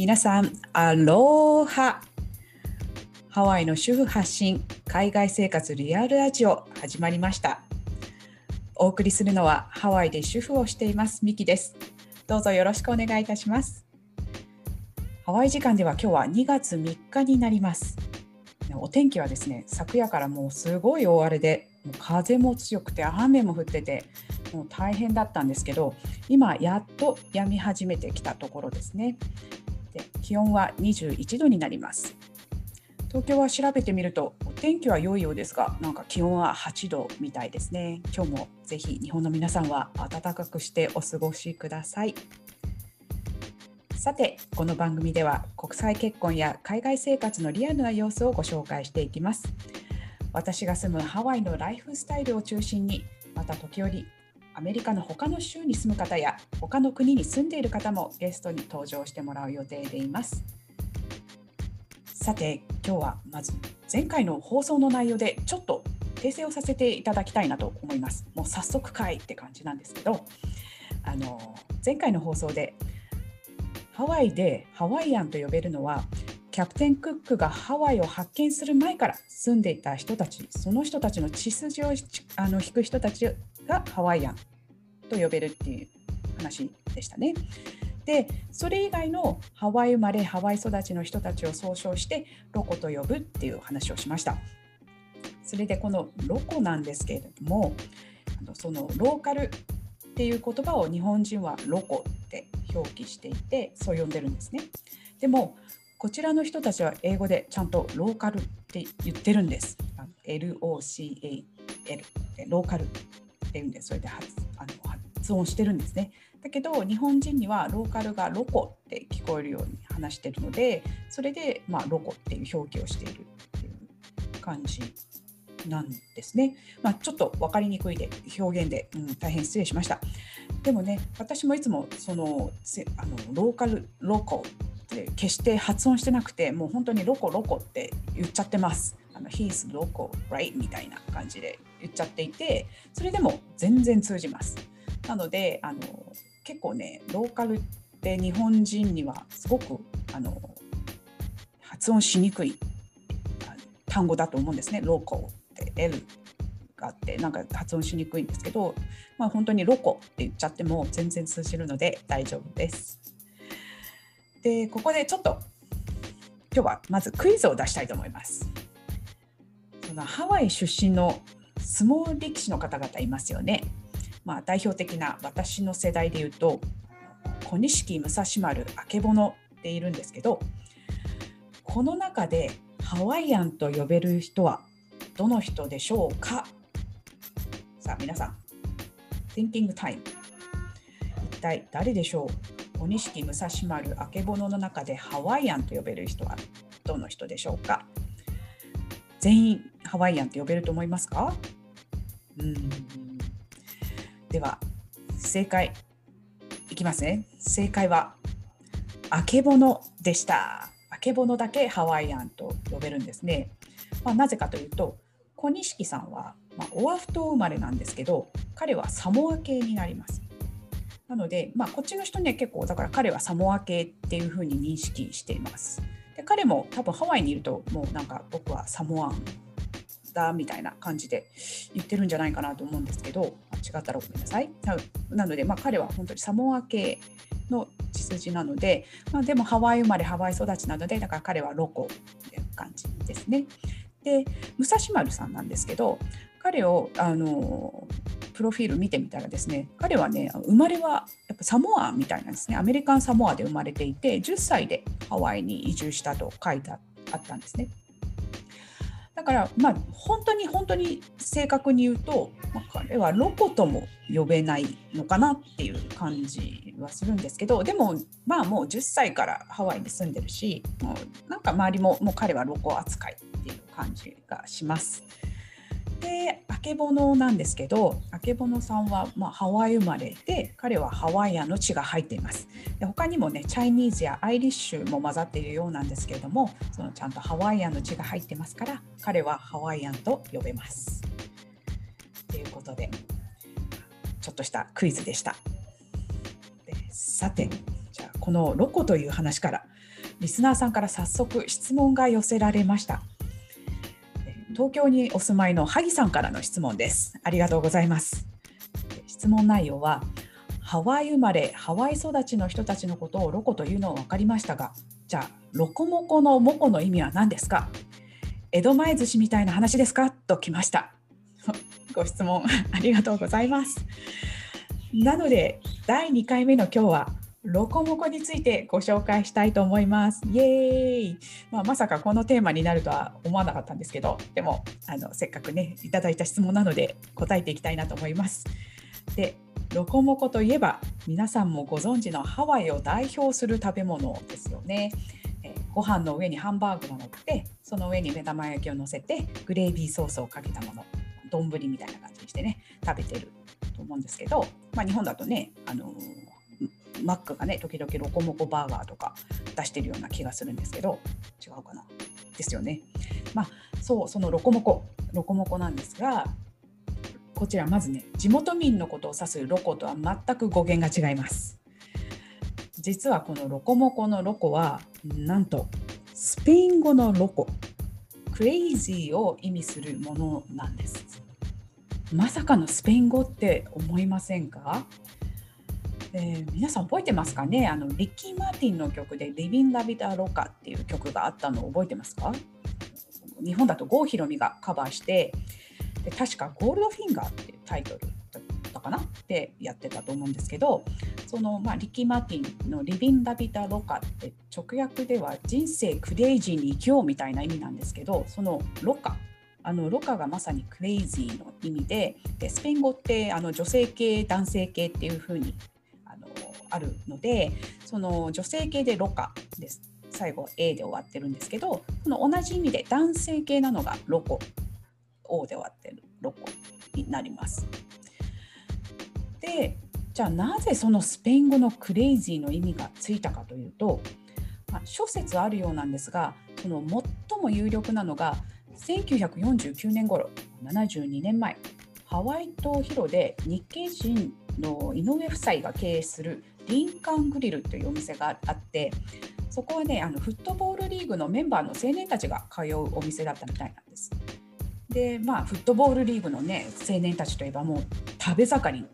皆さん、アローハ。ハワイの主婦発信海外生活リアルラジオ始まりました。お送りするのはハワイで主婦をしていますミキです。どうぞよろしくお願いいたします。ハワイ時間では今日は2月3日になります。お天気はですね昨夜からもうすごい大荒れでもう風も強くて雨も降っててもう大変だったんですけど今やっと止み始めてきたところですね。気温は21度になります。東京は調べてみるとお天気は良いようですがなんか気温は8度みたいですね。今日もぜひ日本の皆さんは暖かくしてお過ごしください。さてこの番組では国際結婚や海外生活のリアルな様子をご紹介していきます。私が住むハワイのライフスタイルを中心にまた時折アメリカの他の州に住む方や他の国に住んでいる方もゲストに登場してもらう予定でいます。さて今日はまず前回の放送の内容でちょっと訂正をさせていただきたいなと思います。もう早速かいって感じなんですけどあの前回の放送でハワイでハワイアンと呼べるのはキャプテン・クックがハワイを発見する前から住んでいた人たちその人たちの血筋をあの引く人たちがハワイアンと呼べるっていう話でしたね。でそれ以外のハワイ生まれハワイ育ちの人たちを総称してロコと呼ぶっていう話をしました。それでこのロコなんですけれどもそのローカルっていう言葉を日本人はロコって表記していてそう呼んでるんですね。でもこちらの人たちは英語でちゃんとローカルって言ってるんです。LOCAL ローカルっていうんでそれで発あの発音してるんですね。だけど日本人にはローカルがロコって聞こえるように話してるのでそれで、まあ、ロコっていう表記をしているっていう感じなんですね。まあ、ちょっと分かりにくいで表現で、うん、大変失礼しました。でもね私もいつもそのあのローカルロコって決して発音してなくてもう本当にロコロコって言っちゃってます。あの He's local, right? みたいな感じで言っちゃっていてそれでも全然通じます。なのであの結構ねローカルって日本人にはすごくあの発音しにくい単語だと思うんですね。ローコって L があってなんか発音しにくいんですけど、まあ、本当にロコって言っちゃっても全然通じるので大丈夫です。でここでちょっと今日はまずクイズを出したいと思います。そのハワイ出身の相撲力士の方々いますよね。まあ、代表的な私の世代でいうと小錦武蔵丸あけぼのっているんですけどこの中でハワイアンと呼べる人はどの人でしょうか？さあ皆さん Thinking Time 一体誰でしょう？小錦武蔵丸あけぼのの中でハワイアンと呼べる人はどの人でしょうか？全員ハワイアンって呼べると思いますか？うん。では正解。いきますね。正解はあけぼのでした。あけぼのだけハワイアンと呼べるんですね、まあ、なぜかというと小錦さんは、まあ、オアフ島生まれなんですけど彼はサモア系になります。なので、まあ、こっちの人には結構だから彼はサモア系っていうふうに認識しています。で彼も多分ハワイにいるともうなんか僕はサモアンだみたいな感じで言ってるんじゃないかなと思うんですけど違ったらごめんなさい。なので、まあ、彼は本当にサモア系の血筋なので、まあ、でもハワイ生まれハワイ育ちなのでだから彼はロコっていう感じですね。で武蔵丸さんなんですけど彼をあのプロフィール見てみたらですね彼はね生まれはやっぱサモアみたいなんですねアメリカンサモアで生まれていて10歳でハワイに移住したと書いてあったんですねだからまあ本当に本当に正確に言うと、まあ、彼はロコとも呼べないのかなっていう感じはするんですけどでもまあもう10歳からハワイに住んでるしもうなんか周りももう彼はロコ扱いっていう感じがします。であけぼのなんですけどあけぼのさんは、まあ、ハワイ生まれで彼はハワイアンの血が入っています。で他にもねチャイニーズやアイリッシュも混ざっているようなんですけれどもそのちゃんとハワイアンの血が入ってますから彼はハワイアンと呼べます。ということでちょっとしたクイズでした。でさてじゃあこのロコという話からリスナーさんから早速質問が寄せられました。東京にお住まいの萩さんからの質問です。ありがとうございます質問内容はハワイ生まれハワイ育ちの人たちのことをロコというのは分かりましたがじゃあロコモコのモコの意味は何ですか？江戸前寿司みたいな話ですか？ときました。ご質問ありがとうございます。なので第2回目の今日はロコモコについてご紹介したいと思います。イエーイ、まあ、まさかこのテーマになるとは思わなかったんですけど、でもあのせっかくねいただいた質問なので答えていきたいなと思います。で、ロコモコといえば皆さんもご存知のハワイを代表する食べ物ですよね。えご飯の上にハンバーグが乗ってその上に目玉焼きを乗せてグレービーソースをかけたもの丼みたいな感じにしてね食べてると思うんですけど、まあ、日本だとね、あのマックがね時々ロコモコバーガーとか出してるような気がするんですけど違うかな？ですよね。まあそうそのロコモコロコモコなんですがこちらまずね地元民のことを指すロコとは全く語源が違います。実はこのロコモコのロコはなんとスペイン語のロコクレイジーを意味するものなんです。まさかのスペイン語って思いませんか？えー、皆さん覚えてますかね？あのリッキー・マーティンの曲で「リビン・ラビタ・ロカ」っていう曲があったのを覚えてますか？日本だと郷ひろみがカバーしてで確か「ゴールドフィンガー」っていうタイトルだったかな？ってやってたと思うんですけどその、まあ、リッキー・マーティンの「リビン・ラビタ・ロカ」って直訳では「人生クレイジーに生きよう」みたいな意味なんですけどその「ロカ」あのロカがまさにクレイジーの意味ででスペイン語ってあの女性系男性系っていう風にあるのでその女性系でロカです最後 A で終わってるんですけどこの同じ意味で男性系なのがロコ O で終わってるロコになります。でじゃあなぜそのスペイン語のクレイジーの意味がついたかというと、まあ、諸説あるようなんですがその最も有力なのが1949年頃72年前ハワイ島広で日系人の井上夫妻が経営するリンカングリルというお店があってそこはねあのフットボールリーグのメンバーの青年たちが通うお店だったみたいなんです。でまあフットボールリーグのね青年たちといえばもう食べ盛りの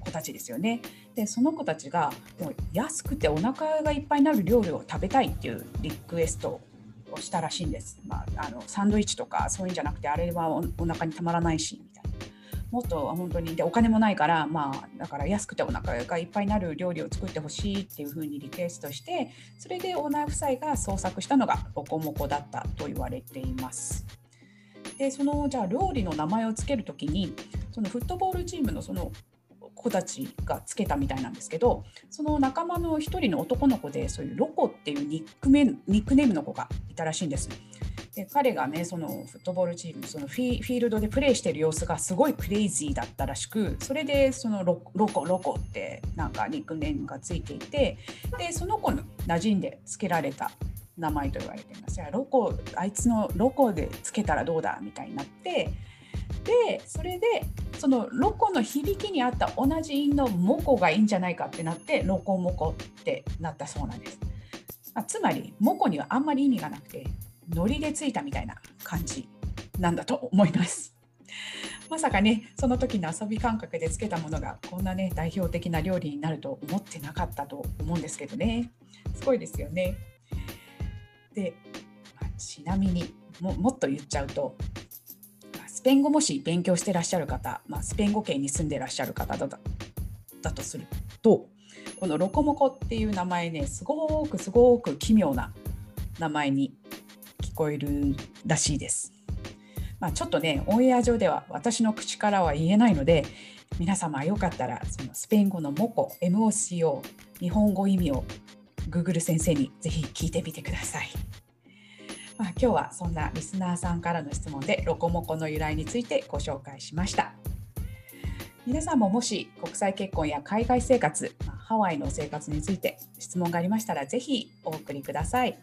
子たちですよね。でその子たちがもう安くてお腹がいっぱいになる料理を食べたいっていうリクエストをしたらしいんです。まあ、あのサンドイッチとかそういうんじゃなくてあれはおお腹にたまらないしもっと本当にでお金もないからまあだから安くてお腹がいっぱいになる料理を作ってほしいっていうふうにリクエストしてそれでオーナー夫妻が創作したのがロコモコだったと言われています。でそのじゃあ料理の名前を付ける時にそのフットボールチームのその子たちがつけたみたいなんですけどその仲間の一人の男の子でそういうロコっていうニックメニックネームの子がいたらしいんです。で彼がねそのフットボールチームそのフィールドでプレーしてる様子がすごいクレイジーだったらしくそれでそのロコロコってなんかニックネームがついていてでその子の馴染んで付けられた名前と言われていますロコあいつのロコでつけたらどうだみたいになってでそれでそのロコの響きに合った同じ音のモコがいいんじゃないかってなってロコモコってなったそうなんです。あ、つまりモコにはあんまり意味がなくてノリでついたみたいな感じなんだと思います。まさかね、その時の遊び感覚でつけたものがこんなね、代表的な料理になると思ってなかったと思うんですけどね。すごいですよね。で、まあ、ちなみにももっと言っちゃうと、スペイン語もし勉強してらっしゃる方、まあ、スペイン語圏に住んでらっしゃる方だだとすると、このロコモコっていう名前ね、すごくすごく奇妙な名前に聞こえるらしいです。まあ、ちょっとねオンエア上では私の口からは言えないので皆様よかったらそのスペイン語のモコ MOCO 日本語意味を Google 先生にぜひ聞いてみてください。まあ、今日はそんなリスナーさんからの質問でロコモコの由来についてご紹介しました。皆さんももし国際結婚や海外生活、ハワイの生活について質問がありましたらぜひお送りください。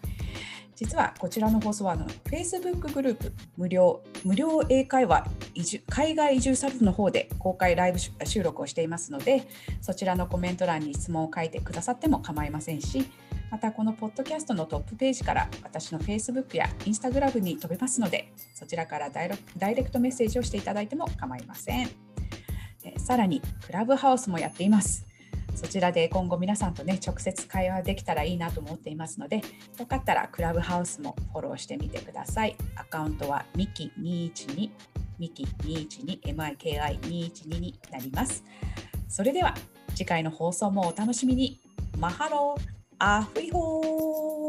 実はこちらの放送はあの Facebook グループ無料無料英会話移住海外移住サルフの方で公開ライブ収録をしていますのでそちらのコメント欄に質問を書いてくださっても構いませんしまたこのポッドキャストのトップページから私の Facebook や Instagram に飛べますのでそちらからダイレクトメッセージをしていただいても構いません。さらにクラブハウスもやっています。そちらで今後皆さんとね直接会話できたらいいなと思っていますのでよかったらクラブハウスもフォローしてみてください。アカウントはミキ212ミキ212 MIKI212 になります。それでは次回の放送もお楽しみに。マハローアフイホー